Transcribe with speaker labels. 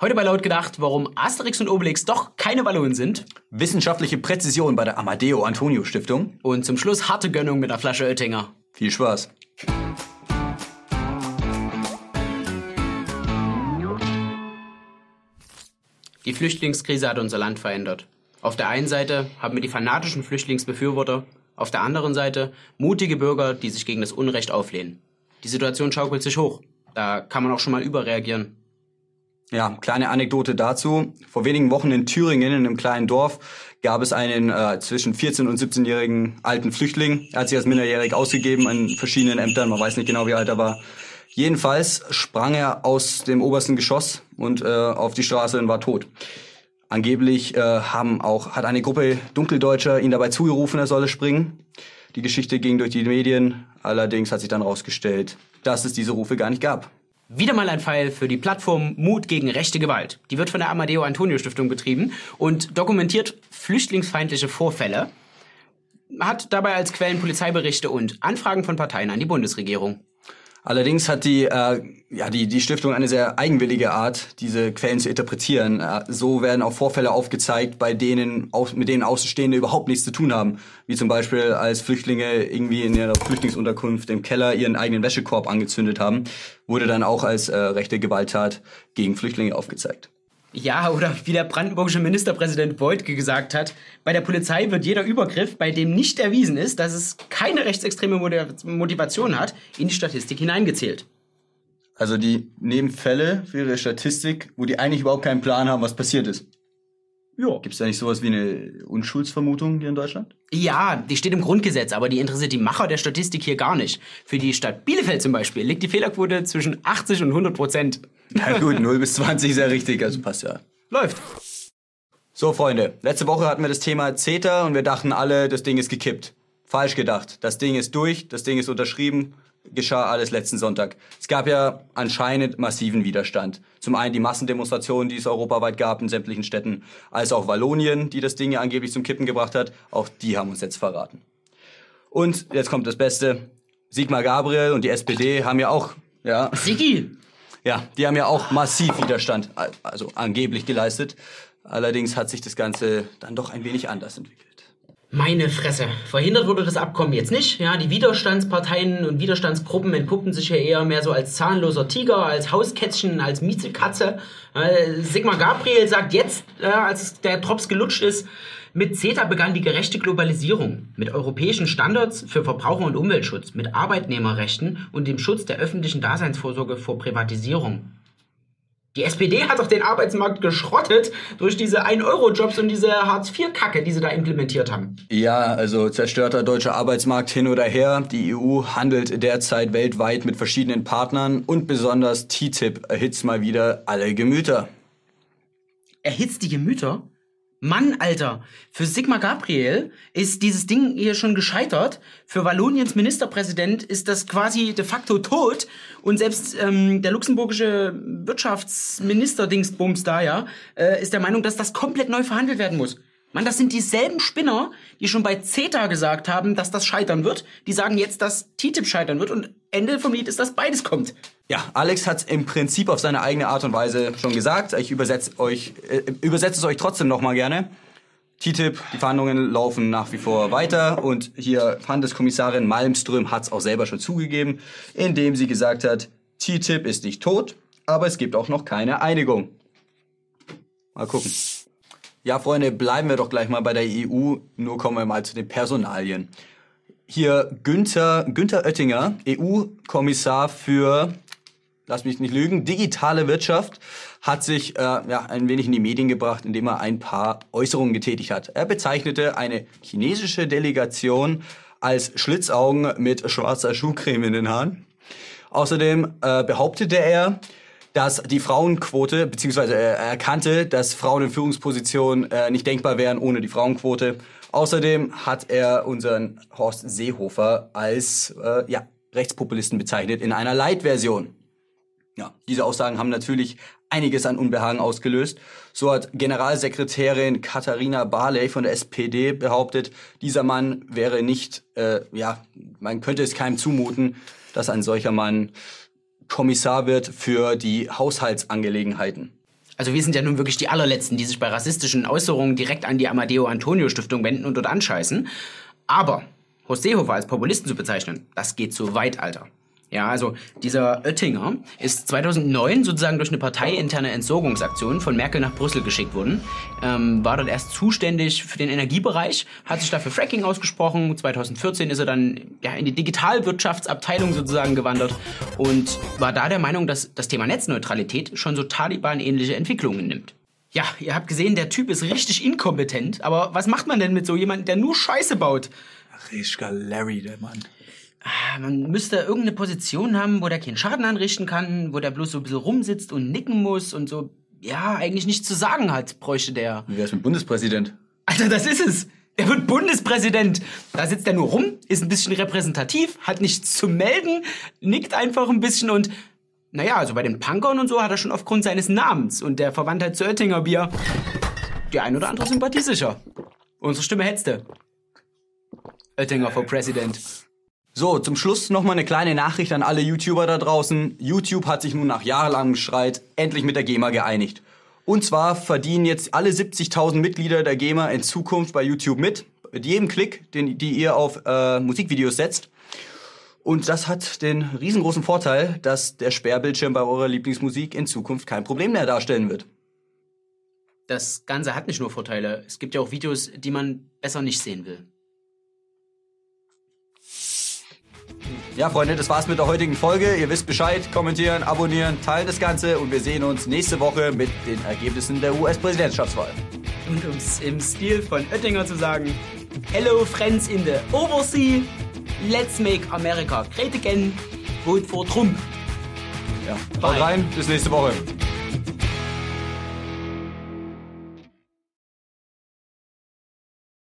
Speaker 1: Heute bei Laut gedacht, warum Asterix und Obelix doch keine Ballonen sind.
Speaker 2: Wissenschaftliche Präzision bei der Amadeo Antonio Stiftung.
Speaker 1: Und zum Schluss harte Gönnung mit einer Flasche Oettinger.
Speaker 2: Viel Spaß.
Speaker 1: Die Flüchtlingskrise hat unser Land verändert. Auf der einen Seite haben wir die fanatischen Flüchtlingsbefürworter, auf der anderen Seite mutige Bürger, die sich gegen das Unrecht auflehnen. Die Situation schaukelt sich hoch. Da kann man auch schon mal überreagieren.
Speaker 2: Ja, kleine Anekdote dazu. Vor wenigen Wochen in Thüringen, in einem kleinen Dorf, gab es einen äh, zwischen 14- und 17-jährigen alten Flüchtling. Er hat sich als minderjährig ausgegeben an verschiedenen Ämtern. Man weiß nicht genau, wie alt er war. Jedenfalls sprang er aus dem obersten Geschoss und äh, auf die Straße und war tot. Angeblich äh, haben auch, hat eine Gruppe Dunkeldeutscher ihn dabei zugerufen, er solle springen. Die Geschichte ging durch die Medien. Allerdings hat sich dann herausgestellt, dass es diese Rufe gar nicht gab.
Speaker 1: Wieder mal ein Fall für die Plattform Mut gegen rechte Gewalt. Die wird von der Amadeo Antonio Stiftung betrieben und dokumentiert flüchtlingsfeindliche Vorfälle, hat dabei als Quellen Polizeiberichte und Anfragen von Parteien an die Bundesregierung.
Speaker 2: Allerdings hat die, äh, ja, die, die Stiftung eine sehr eigenwillige Art, diese Quellen zu interpretieren. Äh, so werden auch Vorfälle aufgezeigt, bei denen, mit denen Außenstehende überhaupt nichts zu tun haben. Wie zum Beispiel, als Flüchtlinge irgendwie in ihrer Flüchtlingsunterkunft im Keller ihren eigenen Wäschekorb angezündet haben, wurde dann auch als äh, rechte Gewalttat gegen Flüchtlinge aufgezeigt.
Speaker 1: Ja, oder wie der brandenburgische Ministerpräsident Beutke gesagt hat, bei der Polizei wird jeder Übergriff, bei dem nicht erwiesen ist, dass es keine rechtsextreme Motivation hat, in die Statistik hineingezählt.
Speaker 2: Also die nehmen Fälle für ihre Statistik, wo die eigentlich überhaupt keinen Plan haben, was passiert ist. Ja. Gibt es da nicht sowas wie eine Unschuldsvermutung hier in Deutschland?
Speaker 1: Ja, die steht im Grundgesetz, aber die interessiert die Macher der Statistik hier gar nicht. Für die Stadt Bielefeld zum Beispiel liegt die Fehlerquote zwischen 80 und 100 Prozent.
Speaker 2: Na gut, 0 bis 20 ist ja richtig, also passt ja.
Speaker 1: Läuft.
Speaker 2: So, Freunde, letzte Woche hatten wir das Thema CETA und wir dachten alle, das Ding ist gekippt. Falsch gedacht. Das Ding ist durch, das Ding ist unterschrieben geschah alles letzten Sonntag. Es gab ja anscheinend massiven Widerstand. Zum einen die Massendemonstrationen, die es europaweit gab in sämtlichen Städten, als auch Wallonien, die das Ding ja angeblich zum Kippen gebracht hat. Auch die haben uns jetzt verraten. Und jetzt kommt das Beste. Sigmar Gabriel und die SPD haben ja auch, ja.
Speaker 1: Sigi!
Speaker 2: Ja, die haben ja auch massiv Widerstand, also angeblich geleistet. Allerdings hat sich das Ganze dann doch ein wenig anders entwickelt.
Speaker 1: Meine Fresse. Verhindert wurde das Abkommen jetzt nicht. Ja, die Widerstandsparteien und Widerstandsgruppen entpuppen sich ja eher mehr so als zahnloser Tiger, als Hauskätzchen, als Miezelkatze. Äh, Sigmar Gabriel sagt jetzt, äh, als der Drops gelutscht ist, mit CETA begann die gerechte Globalisierung. Mit europäischen Standards für Verbraucher- und Umweltschutz, mit Arbeitnehmerrechten und dem Schutz der öffentlichen Daseinsvorsorge vor Privatisierung. Die SPD hat doch den Arbeitsmarkt geschrottet durch diese 1-Euro-Jobs und diese Hartz-IV-Kacke, die sie da implementiert haben.
Speaker 2: Ja, also zerstörter deutscher Arbeitsmarkt hin oder her. Die EU handelt derzeit weltweit mit verschiedenen Partnern und besonders TTIP erhitzt mal wieder alle Gemüter.
Speaker 1: Erhitzt die Gemüter? Mann, Alter, für Sigmar Gabriel ist dieses Ding hier schon gescheitert. Für Walloniens Ministerpräsident ist das quasi de facto tot. Und selbst ähm, der luxemburgische Wirtschaftsminister Dingsbums da, ja, äh, ist der Meinung, dass das komplett neu verhandelt werden muss. Mann, das sind dieselben Spinner, die schon bei CETA gesagt haben, dass das scheitern wird. Die sagen jetzt, dass TTIP scheitern wird. Und Ende vom Lied ist, dass beides kommt.
Speaker 2: Ja, Alex hat im Prinzip auf seine eigene Art und Weise schon gesagt. Ich übersetze euch, äh, übersetze es euch trotzdem noch mal gerne. TTIP, die Verhandlungen laufen nach wie vor weiter und hier Handelskommissarin Malmström hat es auch selber schon zugegeben, indem sie gesagt hat, TTIP ist nicht tot, aber es gibt auch noch keine Einigung. Mal gucken. Ja, Freunde, bleiben wir doch gleich mal bei der EU, nur kommen wir mal zu den Personalien. Hier Günther, Günther Oettinger, EU-Kommissar für lass mich nicht lügen, digitale Wirtschaft hat sich äh, ja, ein wenig in die Medien gebracht, indem er ein paar Äußerungen getätigt hat. Er bezeichnete eine chinesische Delegation als Schlitzaugen mit schwarzer Schuhcreme in den Haaren. Außerdem äh, behauptete er, dass die Frauenquote, beziehungsweise er erkannte, dass Frauen in Führungspositionen äh, nicht denkbar wären ohne die Frauenquote. Außerdem hat er unseren Horst Seehofer als äh, ja, Rechtspopulisten bezeichnet in einer Light-Version. Ja, diese Aussagen haben natürlich einiges an Unbehagen ausgelöst. So hat Generalsekretärin Katharina Barley von der SPD behauptet, dieser Mann wäre nicht, äh, ja, man könnte es keinem zumuten, dass ein solcher Mann Kommissar wird für die Haushaltsangelegenheiten.
Speaker 1: Also wir sind ja nun wirklich die allerletzten, die sich bei rassistischen Äußerungen direkt an die Amadeo Antonio Stiftung wenden und dort anscheißen. Aber Horst als Populisten zu bezeichnen, das geht zu weit, Alter. Ja, also dieser Oettinger ist 2009 sozusagen durch eine parteiinterne Entsorgungsaktion von Merkel nach Brüssel geschickt worden, ähm, war dort erst zuständig für den Energiebereich, hat sich dafür Fracking ausgesprochen. 2014 ist er dann ja, in die Digitalwirtschaftsabteilung sozusagen gewandert und war da der Meinung, dass das Thema Netzneutralität schon so Taliban-ähnliche Entwicklungen nimmt. Ja, ihr habt gesehen, der Typ ist richtig inkompetent, aber was macht man denn mit so jemandem, der nur Scheiße baut?
Speaker 2: Richtiger Larry, der Mann.
Speaker 1: Man müsste irgendeine Position haben, wo der keinen Schaden anrichten kann, wo der bloß so ein bisschen rumsitzt und nicken muss und so, ja, eigentlich nichts zu sagen hat, bräuchte der.
Speaker 2: Wie wär's mit Bundespräsident?
Speaker 1: Alter, das ist es. Er wird Bundespräsident. Da sitzt er nur rum, ist ein bisschen repräsentativ, hat nichts zu melden, nickt einfach ein bisschen und naja, also bei den Punkern und so hat er schon aufgrund seines Namens und der Verwandtheit zu Oettinger Bier die ein oder andere Sympathie sicher. Unsere Stimme hetzte. Oettinger for President.
Speaker 2: So, zum Schluss nochmal eine kleine Nachricht an alle YouTuber da draußen. YouTube hat sich nun nach jahrelangem Streit endlich mit der GEMA geeinigt. Und zwar verdienen jetzt alle 70.000 Mitglieder der GEMA in Zukunft bei YouTube mit. Mit jedem Klick, den die ihr auf äh, Musikvideos setzt. Und das hat den riesengroßen Vorteil, dass der Sperrbildschirm bei eurer Lieblingsmusik in Zukunft kein Problem mehr darstellen wird.
Speaker 1: Das Ganze hat nicht nur Vorteile. Es gibt ja auch Videos, die man besser nicht sehen will.
Speaker 2: Ja, Freunde, das war's mit der heutigen Folge. Ihr wisst Bescheid. Kommentieren, abonnieren, teilen das Ganze und wir sehen uns nächste Woche mit den Ergebnissen der US-Präsidentschaftswahl.
Speaker 1: Und um es im Stil von Oettinger zu sagen, Hello friends in the oversea, let's make America great again, vote for Trump.
Speaker 2: Ja, haut rein, bis nächste Woche.